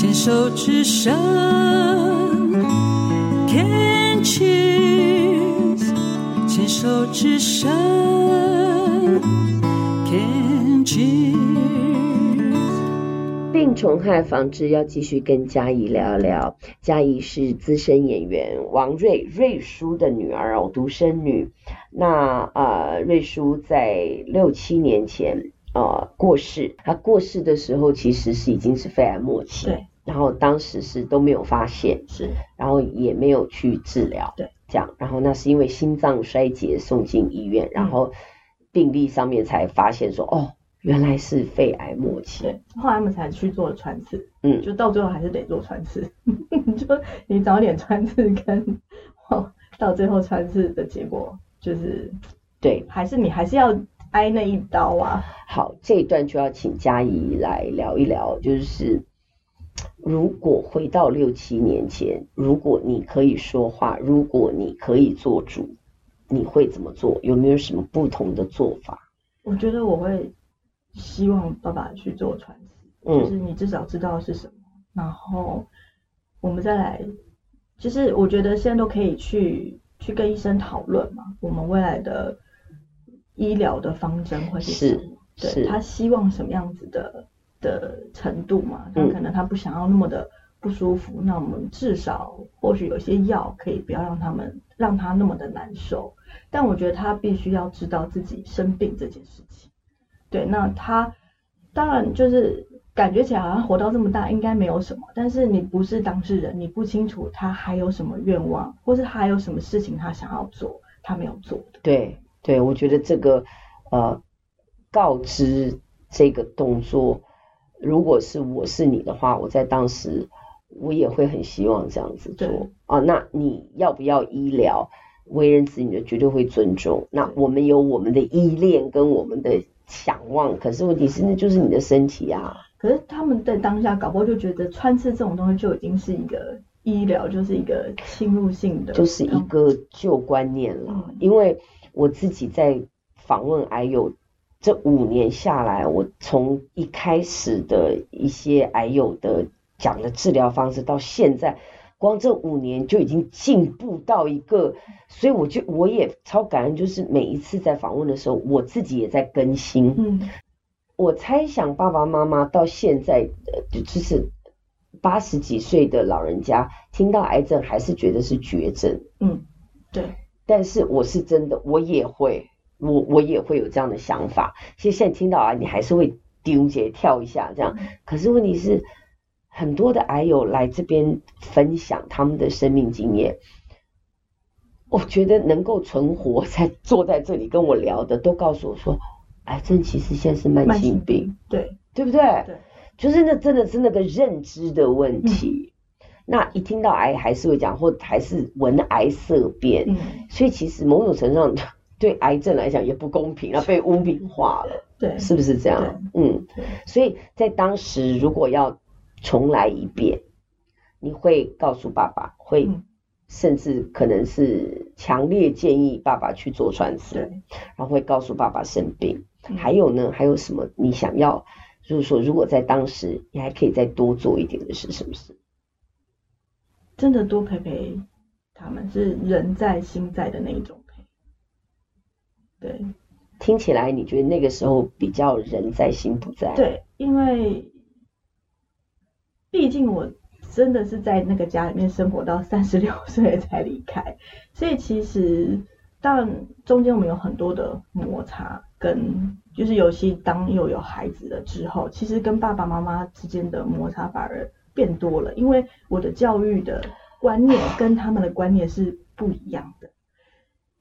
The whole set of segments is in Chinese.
牵手之声，Can cheers，牵手之声，Can cheers。病虫害防治要继续跟嘉怡聊聊。嘉怡是资深演员王瑞瑞叔的女儿哦，独生女。那呃，瑞叔在六七年前呃过世，他过世的时候其实是已经是肺癌末期，对。然后当时是都没有发现，是，然后也没有去治疗，对，这样。然后那是因为心脏衰竭送进医院，然后病历上面才发现说，哦。原来是肺癌末期，对，后来他们才去做了穿刺，嗯，就到最后还是得做穿刺，就你早点穿刺跟哦，到最后穿刺的结果就是，对，还是你还是要挨那一刀啊。好，这一段就要请佳怡来聊一聊，就是如果回到六七年前，如果你可以说话，如果你可以做主，你会怎么做？有没有什么不同的做法？我觉得我会。希望爸爸去做穿刺，就是你至少知道是什么，嗯、然后我们再来，就是我觉得现在都可以去去跟医生讨论嘛，我们未来的医疗的方针会是什么？是，对，他希望什么样子的的程度嘛？他可能他不想要那么的不舒服，嗯、那我们至少或许有些药可以不要让他们让他那么的难受，但我觉得他必须要知道自己生病这件事情。对，那他当然就是感觉起来好像活到这么大应该没有什么，但是你不是当事人，你不清楚他还有什么愿望，或是还有什么事情他想要做，他没有做的。对，对，我觉得这个呃告知这个动作，如果是我是你的话，我在当时我也会很希望这样子做啊。那你要不要医疗？为人子女的绝对会尊重。那我们有我们的依恋跟我们的。想望，可是问题是那就是你的身体啊。可是他们在当下搞不好就觉得穿刺这种东西就已经是一个医疗，就是一个侵入性的，就是一个旧观念了。嗯、因为我自己在访问癌友这五年下来，我从一开始的一些癌友的讲的治疗方式到现在。光这五年就已经进步到一个，所以我就我也超感恩，就是每一次在访问的时候，我自己也在更新。嗯，我猜想爸爸妈妈到现在，呃，就是八十几岁的老人家，听到癌症还是觉得是绝症。嗯，对。但是我是真的，我也会，我我也会有这样的想法。其实现在听到啊，你还是会丢结跳一下这样。可是问题是。很多的癌友来这边分享他们的生命经验，我觉得能够存活在坐在这里跟我聊的，都告诉我说，癌症其实现在是慢性病，对对不对？对，就是那真的是那个认知的问题。嗯、那一听到癌还是会讲，或还是闻癌色变，嗯、所以其实某种程度上对癌症来讲也不公平啊，被污名化了，对，是不是这样？嗯，所以在当时如果要重来一遍，你会告诉爸爸，会甚至可能是强烈建议爸爸去做穿刺，然后会告诉爸爸生病。还有呢，还有什么你想要？就是说，如果在当时你还可以再多做一点的是什么事？真的多陪陪他们，是人在心在的那一种陪。对，听起来你觉得那个时候比较人在心不在？对，因为。毕竟我真的是在那个家里面生活到三十六 岁才离开，所以其实但中间我们有很多的摩擦，跟就是尤其当又有孩子了之后，其实跟爸爸妈妈之间的摩擦反而变多了，因为我的教育的观念跟他们的观念是不一样的，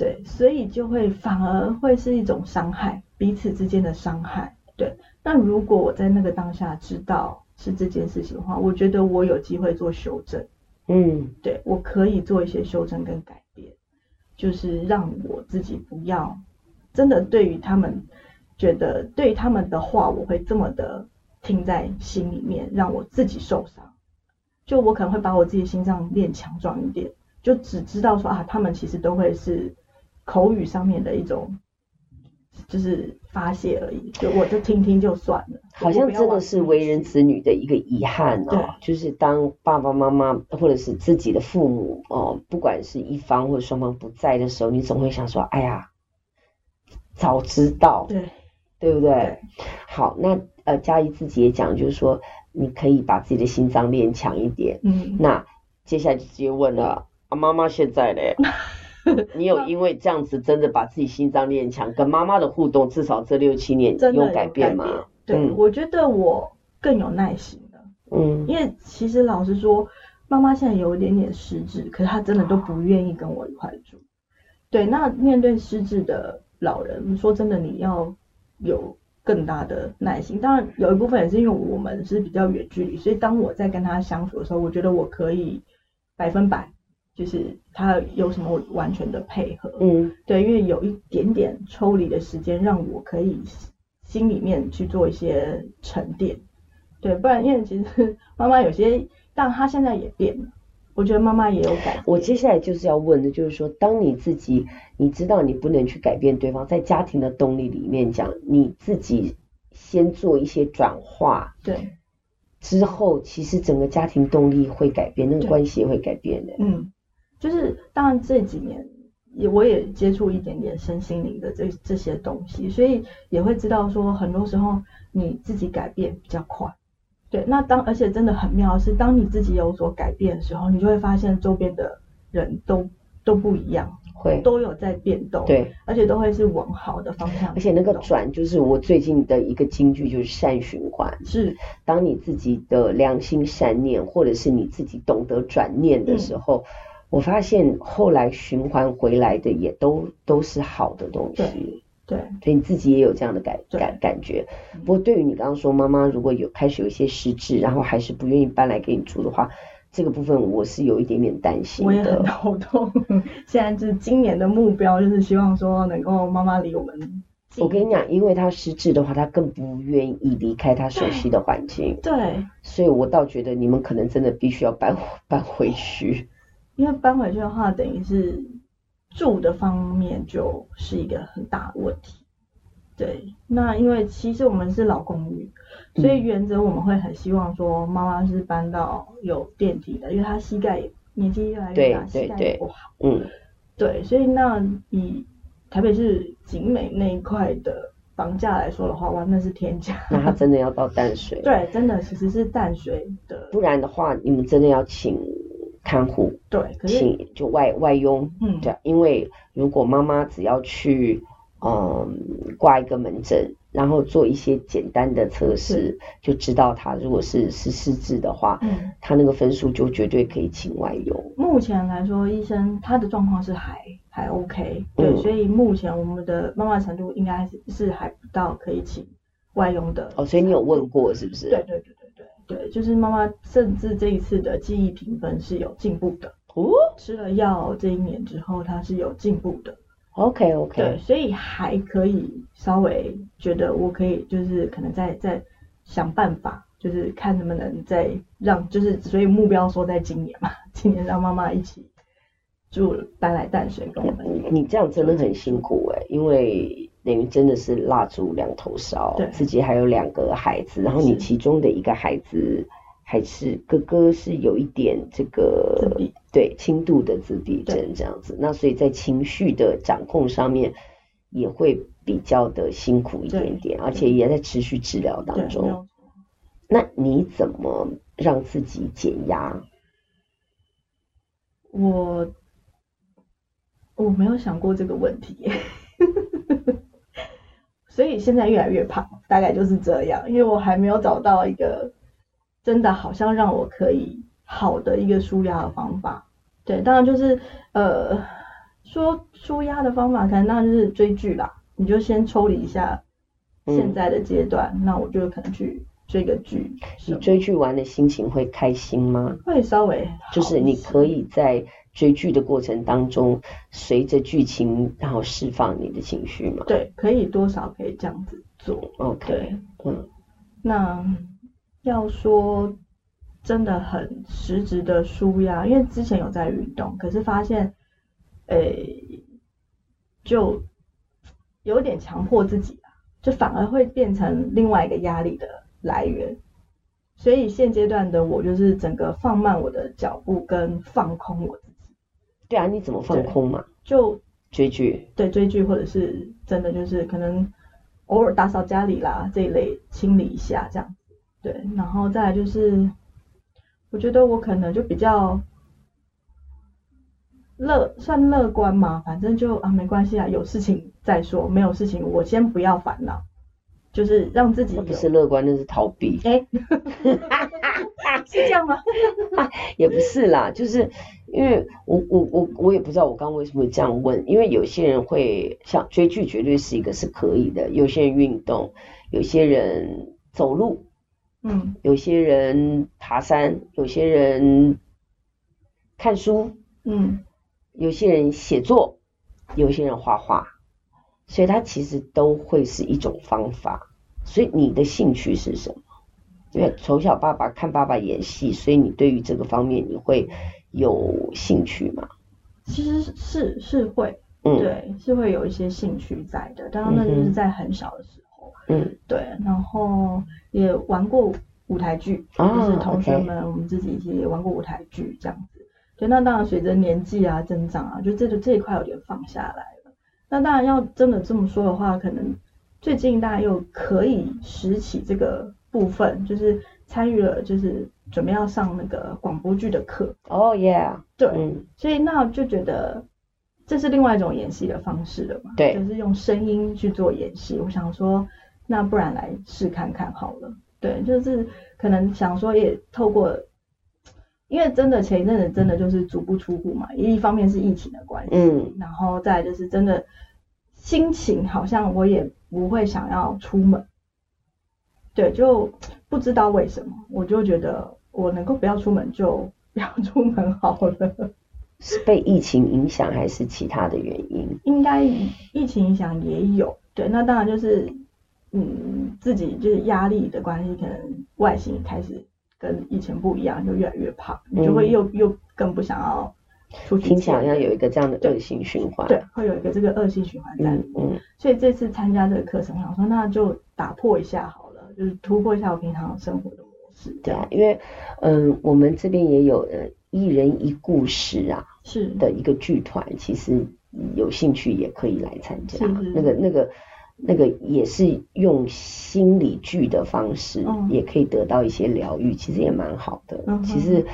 对，所以就会反而会是一种伤害，彼此之间的伤害，对。那如果我在那个当下知道。是这件事情的话，我觉得我有机会做修正，嗯，对，我可以做一些修正跟改变，就是让我自己不要真的对于他们觉得对于他们的话，我会这么的听在心里面，让我自己受伤。就我可能会把我自己心脏练强壮一点，就只知道说啊，他们其实都会是口语上面的一种就是发泄而已，就我就听听就算了。好像真的是为人子女的一个遗憾哦，就是当爸爸妈妈或者是自己的父母哦，不管是一方或者双方不在的时候，你总会想说，哎呀，早知道，对，对不对？对好，那呃，佳怡自己也讲，就是说你可以把自己的心脏练强一点。嗯，那接下来就直接问了，啊，妈妈现在嘞？你有因为这样子真的把自己心脏练强，跟妈妈的互动，至少这六七年有改变吗？对、嗯，我觉得我更有耐心了。嗯，因为其实老实说，妈妈现在有一点点失智，可是她真的都不愿意跟我一块住。对，那面对失智的老人，说真的，你要有更大的耐心。当然，有一部分也是因为我们是比较远距离，所以当我在跟他相处的时候，我觉得我可以百分百。就是他有什么完全的配合，嗯，对，因为有一点点抽离的时间，让我可以心里面去做一些沉淀，对，不然因为其实妈妈有些，但她现在也变了，我觉得妈妈也有改。我接下来就是要问的，就是说，当你自己你知道你不能去改变对方，在家庭的动力里面讲，你自己先做一些转化，对，之后其实整个家庭动力会改变，那个关系也会改变的，嗯。就是当然这几年也我也接触一点点身心灵的这这些东西，所以也会知道说很多时候你自己改变比较快。对，那当而且真的很妙的是，当你自己有所改变的时候，你就会发现周边的人都都不一样，会都有在变动，对，而且都会是往好的方向。而且那个转就是我最近的一个金句，就是善循环。是，当你自己的良心善念，或者是你自己懂得转念的时候。嗯我发现后来循环回来的也都都是好的东西，对，对，所以你自己也有这样的感感感觉。不过对于你刚刚说妈妈如果有开始有一些失智，然后还是不愿意搬来给你住的话，这个部分我是有一点点担心的。我也很头痛。现在就是今年的目标就是希望说能够妈妈离我们。我跟你讲，因为他失智的话，他更不愿意离开他熟悉的环境。对，所以我倒觉得你们可能真的必须要搬搬回去。因为搬回去的话，等于是住的方面就是一个很大的问题。对，那因为其实我们是老公寓，所以原则我们会很希望说妈妈是搬到有电梯的，因为她膝盖年纪越来越大，膝盖也不好。嗯，对，所以那以台北市景美那一块的房价来说的话，哇，那是天价。那他真的要到淡水？对，真的其实是淡水的。不然的话，你们真的要请。看护对，请就外外佣，嗯，对，因为如果妈妈只要去，嗯，挂一个门诊，然后做一些简单的测试，就知道她如果是是失智的话，嗯，她那个分数就绝对可以请外佣。目前来说，医生他的状况是还还 OK，对，嗯，所以目前我们的妈妈程度应该是是还不到可以请外佣的。哦，所以你有问过是不是？对对对。对，就是妈妈，甚至这一次的记忆评分是有进步的哦。吃了药这一年之后，她是有进步的。OK OK。对，所以还可以稍微觉得我可以，就是可能再再想办法，就是看能不能再让，就是所以目标说在今年嘛，今年让妈妈一起住搬来淡水跟我们。你你这样真的很辛苦哎，因为。等于真的是蜡烛两头烧，自己还有两个孩子，然后你其中的一个孩子还是哥哥，是有一点这个对轻度的自闭症这样子，那所以在情绪的掌控上面也会比较的辛苦一点点，而且也在持续治疗当中。那你怎么让自己减压？我我没有想过这个问题。所以现在越来越胖，大概就是这样。因为我还没有找到一个真的好像让我可以好的一个舒压的方法。对，当然就是呃说舒压的方法，可能那就是追剧啦。你就先抽离一下现在的阶段，嗯，那我就可能去追个剧。你追剧完的心情会开心吗？会稍微，就是你可以在。追剧的过程当中，随着剧情，然后释放你的情绪嘛？对，可以多少可以这样子做。OK，嗯，那要说真的很实质的舒压，因为之前有在运动，可是发现，诶、欸，就。有点强迫自己啊，就反而会变成另外一个压力的来源。所以现阶段的我就是整个放慢我的脚步跟放空我自己。对啊，你怎么放空嘛？就追剧。对，追剧或者是真的就是可能偶尔打扫家里啦这一类清理一下这样。对，然后再来就是，我觉得我可能就比较。乐算乐观嘛？反正就啊没关系啊，有事情再说，没有事情我先不要烦恼，就是让自己。不是乐观，那是逃避。哎、欸，是这样吗？也不是啦，就是因为我我我我也不知道我刚刚为什么会这样问，因为有些人会像追剧，绝对是一个是可以的；有些人运动，有些人走路，嗯，有些人爬山，有些人看书，嗯。有些人写作，有些人画画，所以它其实都会是一种方法。所以你的兴趣是什么？因为从小爸爸看爸爸演戏，所以你对于这个方面你会有兴趣吗？其实是是会，嗯，对，是会有一些兴趣在的。当然那就是在很小的时候，嗯，对。然后也玩过舞台剧，哦，就是同学们，okay. 我们自己也玩过舞台剧这样子。对，那当然随着年纪啊增长啊，就这个这一块有点放下来了。那当然要真的这么说的话，可能最近大家又可以拾起这个部分，就是参与了，就是准备要上那个广播剧的课。哦、oh, yeah，对、嗯，所以那就觉得这是另外一种演戏的方式了嘛。对，就是用声音去做演戏。我想说，那不然来试看看好了。对，就是可能想说也透过。因为真的前一阵子真的就是足不出户嘛，一方面是疫情的关系，嗯，然后再就是真的心情好像我也不会想要出门，对，就不知道为什么，我就觉得我能够不要出门就不要出门好了。是被疫情影响还是其他的原因？应该疫情影响也有，对，那当然就是嗯自己就是压力的关系，可能外形开始。跟以前不一样，就越来越胖，你就会又、嗯、又更不想要出去。听起来好像有一个这样的恶性循环。对，会有一个这个恶性循环在里面。嗯，所以这次参加这个课程，我想说那就打破一下好了，就是突破一下我平常生活的模式。对啊，因为嗯、呃，我们这边也有呃一人一故事啊，是的一个剧团，其实有兴趣也可以来参加。是是是那个那个。那个也是用心理剧的方式，也可以得到一些疗愈，其实也蛮好的。其实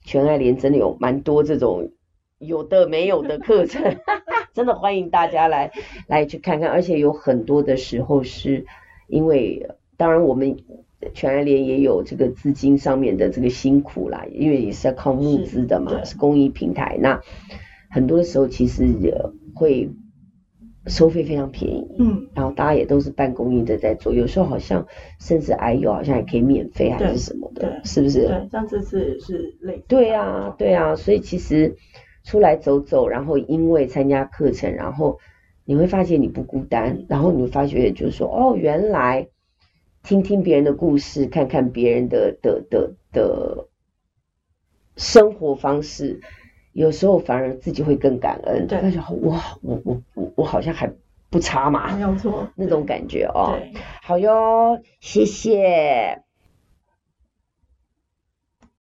全爱莲真的有蛮多这种有的没有的课程，真的欢迎大家来来去看看。而且有很多的时候是因为，当然我们全爱联也有这个资金上面的这个辛苦啦，因为也是要靠募资的嘛，是公益平台。那很多的时候其实也会。收费非常便宜，嗯，然后大家也都是办公益的在做，有时候好像甚至癌友好像也可以免费还是什么的，是不是？对，像这次是类似。对啊，对啊，所以其实出来走走，然后因为参加课程，然后你会发现你不孤单，然后你会发觉就是说，哦，原来听听别人的故事，看看别人的的的的生活方式。有时候反而自己会更感恩，对，就哇，我我我我好像还不差嘛，没有错，那种感觉哦。好哟，谢谢。